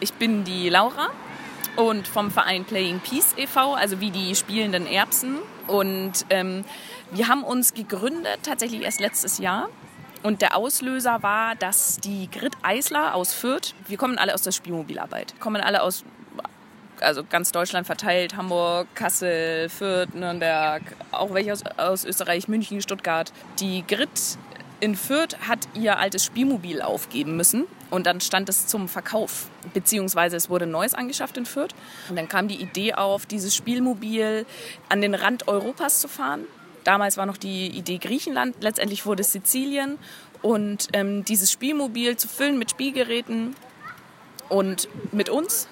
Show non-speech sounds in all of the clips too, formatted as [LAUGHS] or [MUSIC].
Ich bin die Laura und vom Verein Playing Peace e.V., also wie die spielenden Erbsen. Und ähm, wir haben uns gegründet tatsächlich erst letztes Jahr. Und der Auslöser war, dass die Grit Eisler aus Fürth, wir kommen alle aus der Spielmobilarbeit, kommen alle aus also ganz Deutschland verteilt, Hamburg, Kassel, Fürth, Nürnberg, auch welche aus, aus Österreich, München, Stuttgart. Die Grit in Fürth hat ihr altes Spielmobil aufgeben müssen und dann stand es zum Verkauf, beziehungsweise es wurde neues angeschafft in Fürth. Und dann kam die Idee auf, dieses Spielmobil an den Rand Europas zu fahren. Damals war noch die Idee Griechenland, letztendlich wurde es Sizilien. Und ähm, dieses Spielmobil zu füllen mit Spielgeräten und mit uns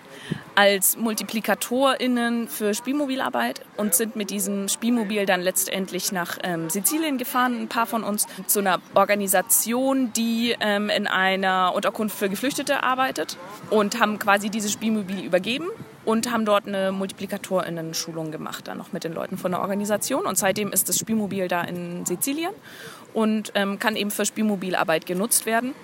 als MultiplikatorInnen für Spielmobilarbeit und sind mit diesem Spielmobil dann letztendlich nach ähm, Sizilien gefahren, ein paar von uns, zu einer Organisation, die ähm, in einer Unterkunft für Geflüchtete arbeitet und haben quasi dieses Spielmobil übergeben und haben dort eine MultiplikatorInnen-Schulung gemacht, dann noch mit den Leuten von der Organisation. Und seitdem ist das Spielmobil da in Sizilien und ähm, kann eben für Spielmobilarbeit genutzt werden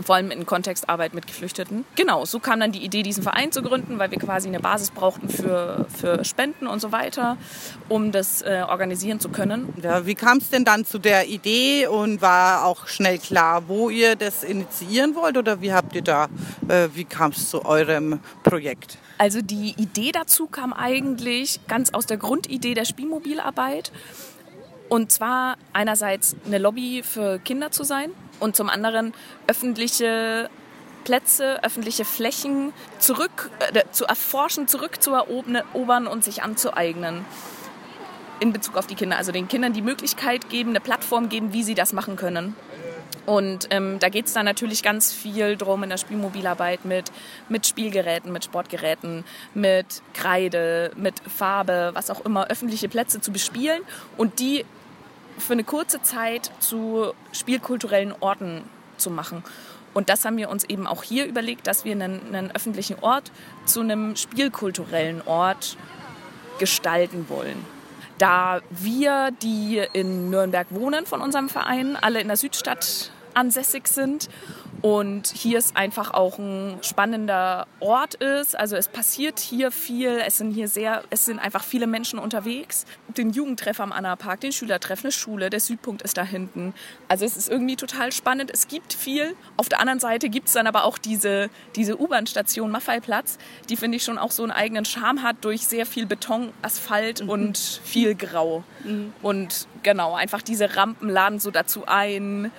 vor allem in Kontextarbeit mit Geflüchteten. Genau, so kam dann die Idee, diesen Verein zu gründen, weil wir quasi eine Basis brauchten für, für Spenden und so weiter, um das äh, organisieren zu können. Ja, wie kam es denn dann zu der Idee und war auch schnell klar, wo ihr das initiieren wollt oder wie habt ihr da, äh, wie kam es zu eurem Projekt? Also die Idee dazu kam eigentlich ganz aus der Grundidee der Spielmobilarbeit. Und zwar einerseits eine Lobby für Kinder zu sein und zum anderen öffentliche Plätze, öffentliche Flächen zurück äh, zu erforschen, zurückzuerobern und sich anzueignen in Bezug auf die Kinder. Also den Kindern die Möglichkeit geben, eine Plattform geben, wie sie das machen können. Und ähm, da geht es dann natürlich ganz viel drum in der Spielmobilarbeit mit, mit Spielgeräten, mit Sportgeräten, mit Kreide, mit Farbe, was auch immer, öffentliche Plätze zu bespielen und die für eine kurze Zeit zu spielkulturellen Orten zu machen. Und das haben wir uns eben auch hier überlegt, dass wir einen, einen öffentlichen Ort zu einem spielkulturellen Ort gestalten wollen. Da wir, die in Nürnberg wohnen von unserem Verein, alle in der Südstadt ansässig sind und hier ist einfach auch ein spannender Ort ist. Also es passiert hier viel. Es sind hier sehr, es sind einfach viele Menschen unterwegs. Den Jugendtreff am Anna-Park, den Schülertreff, eine Schule, der Südpunkt ist da hinten. Also es ist irgendwie total spannend. Es gibt viel. Auf der anderen Seite gibt es dann aber auch diese, diese U-Bahn-Station Maffeiplatz, die finde ich schon auch so einen eigenen Charme hat durch sehr viel Beton, Asphalt mhm. und viel Grau. Mhm. Und genau, einfach diese Rampen laden so dazu ein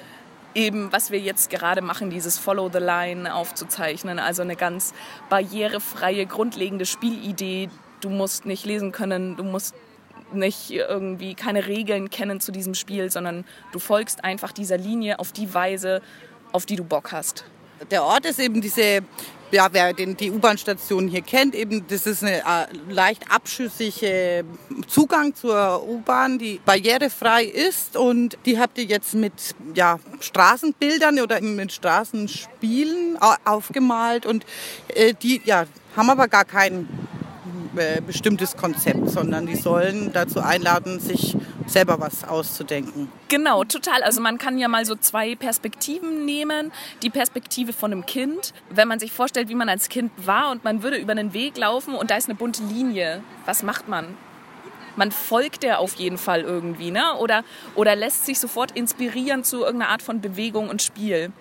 eben, was wir jetzt gerade machen, dieses Follow the Line aufzuzeichnen. Also eine ganz barrierefreie, grundlegende Spielidee. Du musst nicht lesen können, du musst nicht irgendwie keine Regeln kennen zu diesem Spiel, sondern du folgst einfach dieser Linie auf die Weise, auf die du Bock hast. Der Ort ist eben diese ja, wer den, die U-Bahn-Station hier kennt, eben das ist eine äh, leicht abschüssige Zugang zur U-Bahn, die barrierefrei ist. Und die habt ihr jetzt mit ja, Straßenbildern oder mit Straßenspielen aufgemalt. Und äh, die ja, haben aber gar keinen äh, bestimmtes Konzept, sondern die sollen dazu einladen, sich selber was auszudenken. Genau, total. Also man kann ja mal so zwei Perspektiven nehmen. Die Perspektive von einem Kind, wenn man sich vorstellt, wie man als Kind war und man würde über einen Weg laufen und da ist eine bunte Linie. Was macht man? man folgt der auf jeden Fall irgendwie, ne? Oder, oder lässt sich sofort inspirieren zu irgendeiner Art von Bewegung und Spiel.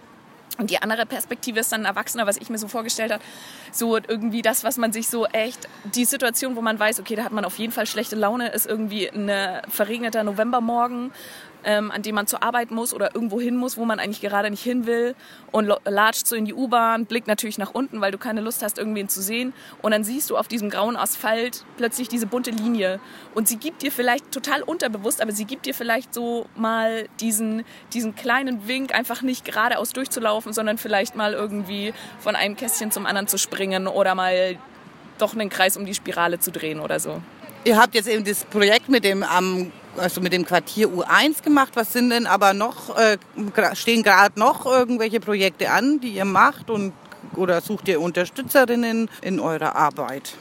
Und die andere Perspektive ist dann Erwachsener, was ich mir so vorgestellt habe, so irgendwie das, was man sich so echt, die Situation, wo man weiß, okay, da hat man auf jeden Fall schlechte Laune, ist irgendwie ein verregneter Novembermorgen ähm, an dem man zur Arbeit muss oder irgendwo hin muss, wo man eigentlich gerade nicht hin will und latscht so in die U-Bahn, blickt natürlich nach unten, weil du keine Lust hast, irgendwen zu sehen und dann siehst du auf diesem grauen Asphalt plötzlich diese bunte Linie und sie gibt dir vielleicht total unterbewusst, aber sie gibt dir vielleicht so mal diesen, diesen kleinen Wink, einfach nicht geradeaus durchzulaufen, sondern vielleicht mal irgendwie von einem Kästchen zum anderen zu springen oder mal doch einen Kreis um die Spirale zu drehen oder so. Ihr habt jetzt eben das Projekt mit dem also mit dem Quartier U1 gemacht. Was sind denn aber noch, äh, stehen gerade noch irgendwelche Projekte an, die ihr macht und oder sucht ihr Unterstützerinnen in eurer Arbeit?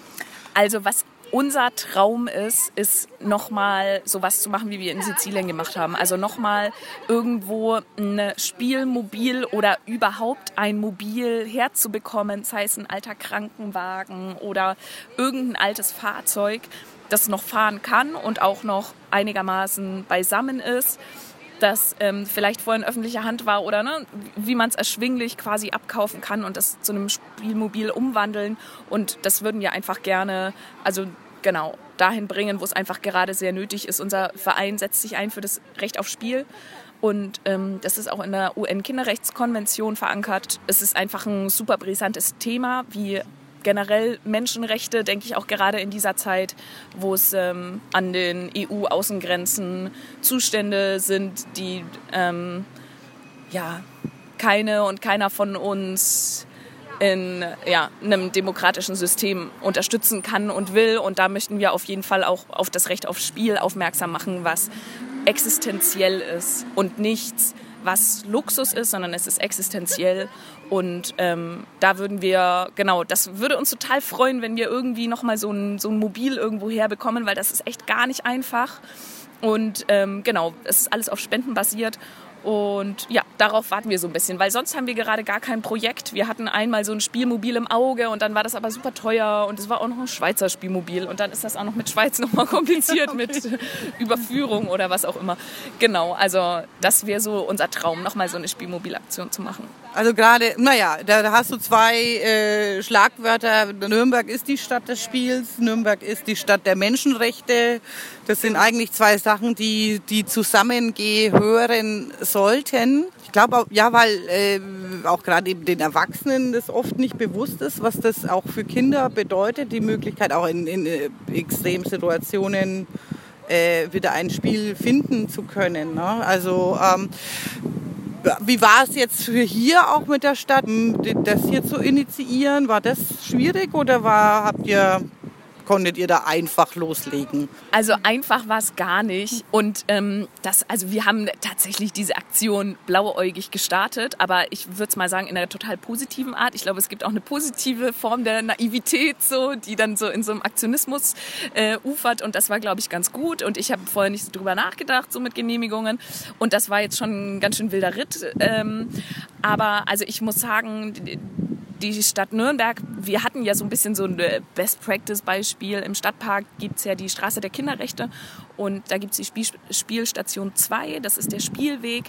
Also was unser Traum ist, ist nochmal sowas zu machen, wie wir in Sizilien gemacht haben. Also nochmal irgendwo ein Spielmobil oder überhaupt ein Mobil herzubekommen, sei es ein alter Krankenwagen oder irgendein altes Fahrzeug, das noch fahren kann und auch noch einigermaßen beisammen ist das ähm, vielleicht vorher in öffentlicher Hand war oder ne, wie man es erschwinglich quasi abkaufen kann und das zu einem Spielmobil umwandeln. Und das würden wir einfach gerne, also genau, dahin bringen, wo es einfach gerade sehr nötig ist. Unser Verein setzt sich ein für das Recht auf Spiel. Und ähm, das ist auch in der UN-Kinderrechtskonvention verankert. Es ist einfach ein super brisantes Thema, wie generell Menschenrechte, denke ich auch gerade in dieser Zeit, wo es ähm, an den EU-Außengrenzen Zustände sind, die ähm, ja keine und keiner von uns in ja, einem demokratischen System unterstützen kann und will. Und da möchten wir auf jeden Fall auch auf das Recht auf Spiel aufmerksam machen, was existenziell ist und nichts, was Luxus ist, sondern es ist existenziell. Und ähm, da würden wir, genau, das würde uns total freuen, wenn wir irgendwie nochmal so ein, so ein Mobil irgendwo herbekommen, weil das ist echt gar nicht einfach. Und ähm, genau, es ist alles auf Spenden basiert. Und ja, darauf warten wir so ein bisschen, weil sonst haben wir gerade gar kein Projekt. Wir hatten einmal so ein Spielmobil im Auge und dann war das aber super teuer und es war auch noch ein Schweizer Spielmobil und dann ist das auch noch mit Schweiz [LAUGHS] nochmal kompliziert mit [LAUGHS] Überführung oder was auch immer. Genau, also das wäre so unser Traum, nochmal so eine Spielmobilaktion zu machen. Also gerade, naja, da hast du zwei äh, Schlagwörter. Nürnberg ist die Stadt des Spiels, Nürnberg ist die Stadt der Menschenrechte. Das sind eigentlich zwei Sachen, die, die zusammengehören sollten. Ich glaube, ja, weil äh, auch gerade eben den Erwachsenen das oft nicht bewusst ist, was das auch für Kinder bedeutet, die Möglichkeit auch in, in äh, Extremsituationen äh, wieder ein Spiel finden zu können. Ne? Also ähm, wie war es jetzt für hier auch mit der Stadt, das hier zu initiieren? War das schwierig oder war, habt ihr konntet ihr da einfach loslegen? Also einfach war es gar nicht. Und ähm, das, also wir haben tatsächlich diese Aktion blauäugig gestartet, aber ich würde es mal sagen in einer total positiven Art. Ich glaube, es gibt auch eine positive Form der Naivität, so, die dann so in so einem Aktionismus äh, ufert. Und das war, glaube ich, ganz gut. Und ich habe vorher nicht drüber nachgedacht, so mit Genehmigungen. Und das war jetzt schon ein ganz schön wilder Ritt. Ähm, aber also ich muss sagen, die Stadt Nürnberg, wir hatten ja so ein bisschen so ein äh, Best-Practice-Beispiel. Im Stadtpark gibt es ja die Straße der Kinderrechte und da gibt es die Spiel Spielstation 2, das ist der Spielweg.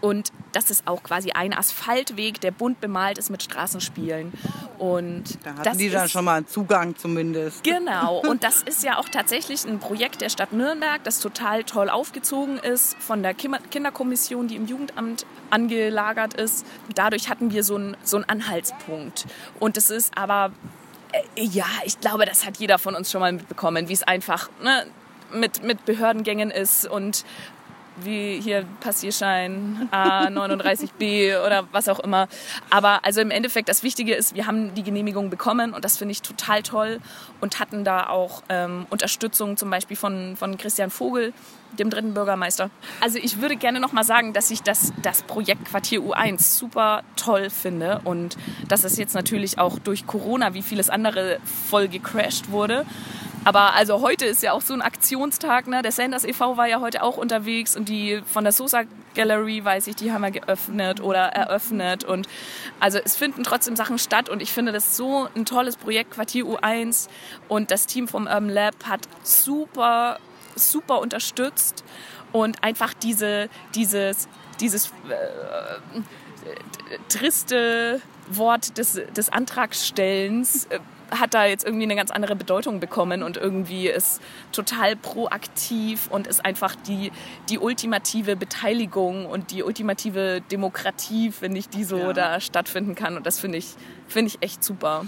Und das ist auch quasi ein Asphaltweg, der bunt bemalt ist mit Straßenspielen. Und da hatten die dann schon mal Zugang zumindest. Genau. [LAUGHS] Und das ist ja auch tatsächlich ein Projekt der Stadt Nürnberg, das total toll aufgezogen ist von der Kinderkommission, die im Jugendamt angelagert ist. Dadurch hatten wir so einen, so einen Anhaltspunkt. Und es ist aber, äh, ja, ich glaube, das hat jeder von uns schon mal mitbekommen, wie es einfach ne, mit, mit Behördengängen ist und wie hier Passierschein A39B [LAUGHS] oder was auch immer. Aber also im Endeffekt, das Wichtige ist, wir haben die Genehmigung bekommen und das finde ich total toll und hatten da auch ähm, Unterstützung zum Beispiel von, von Christian Vogel, dem dritten Bürgermeister. Also ich würde gerne noch mal sagen, dass ich das, das Projekt Quartier U1 super toll finde und dass es jetzt natürlich auch durch Corona wie vieles andere voll gecrashed wurde. Aber also heute ist ja auch so ein Aktionstag. Ne? Der Sanders e.V. war ja heute auch unterwegs und die von der Sosa Gallery, weiß ich, die haben wir geöffnet oder eröffnet. Und also es finden trotzdem Sachen statt und ich finde das so ein tolles Projekt, Quartier U1. Und das Team vom Urban Lab hat super, super unterstützt und einfach diese, dieses, dieses äh, triste Wort des, des Antragstellens äh, hat da jetzt irgendwie eine ganz andere Bedeutung bekommen und irgendwie ist total proaktiv und ist einfach die, die ultimative Beteiligung und die ultimative Demokratie, finde ich, die so ja. da stattfinden kann. Und das finde ich, finde ich echt super.